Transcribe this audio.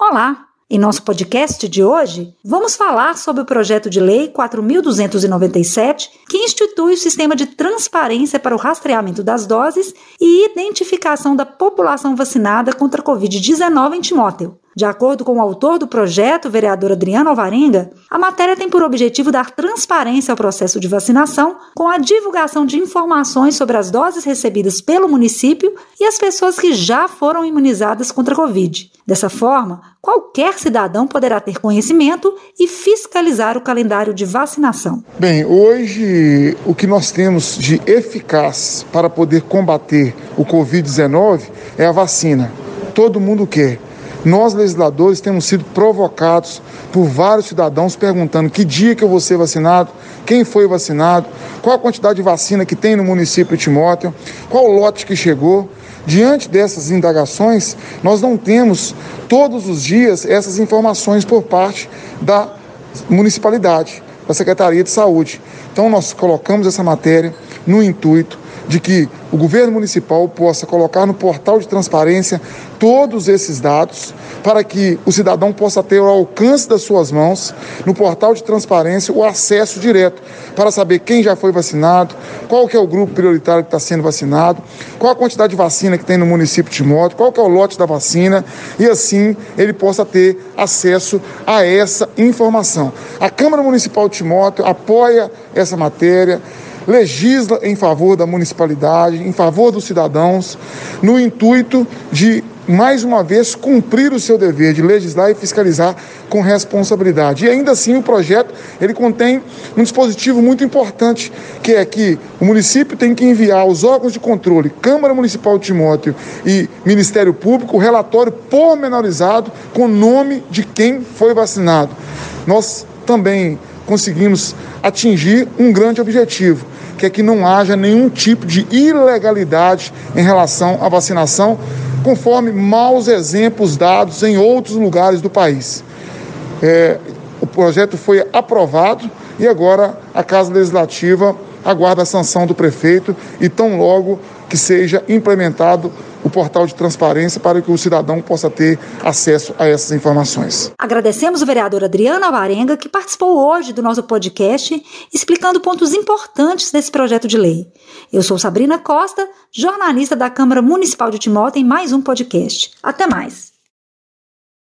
Olá! Em nosso podcast de hoje, vamos falar sobre o projeto de lei 4297, que institui o sistema de transparência para o rastreamento das doses e identificação da população vacinada contra a Covid-19 em Timóteo. De acordo com o autor do projeto, o vereador Adriano Alvarenga, a matéria tem por objetivo dar transparência ao processo de vacinação com a divulgação de informações sobre as doses recebidas pelo município e as pessoas que já foram imunizadas contra a Covid. Dessa forma, qualquer cidadão poderá ter conhecimento e fiscalizar o calendário de vacinação. Bem, hoje o que nós temos de eficaz para poder combater o Covid-19 é a vacina. Todo mundo quer nós, legisladores, temos sido provocados por vários cidadãos perguntando que dia que eu vou ser vacinado, quem foi vacinado, qual a quantidade de vacina que tem no município de Timóteo, qual lote que chegou. Diante dessas indagações, nós não temos todos os dias essas informações por parte da municipalidade, da Secretaria de Saúde. Então, nós colocamos essa matéria no intuito de que o governo municipal possa colocar no portal de transparência todos esses dados para que o cidadão possa ter ao alcance das suas mãos, no portal de transparência, o acesso direto para saber quem já foi vacinado, qual que é o grupo prioritário que está sendo vacinado, qual a quantidade de vacina que tem no município de Timóteo, qual que é o lote da vacina e assim ele possa ter acesso a essa informação. A Câmara Municipal de Timóteo apoia essa matéria, legisla em favor da municipalidade, em favor dos cidadãos, no intuito de mais uma vez cumprir o seu dever de legislar e fiscalizar com responsabilidade. E ainda assim o projeto ele contém um dispositivo muito importante, que é que o município tem que enviar aos órgãos de controle, Câmara Municipal de Timóteo e Ministério Público, o relatório pormenorizado com o nome de quem foi vacinado. Nós também conseguimos atingir um grande objetivo, que é que não haja nenhum tipo de ilegalidade em relação à vacinação, conforme maus exemplos dados em outros lugares do país. É, o projeto foi aprovado e agora a Casa Legislativa aguarda a sanção do prefeito e tão logo que seja implementado o portal de transparência para que o cidadão possa ter acesso a essas informações. Agradecemos o vereador Adriano Alvarenga, que participou hoje do nosso podcast, explicando pontos importantes desse projeto de lei. Eu sou Sabrina Costa, jornalista da Câmara Municipal de Timóteo, em mais um podcast. Até mais!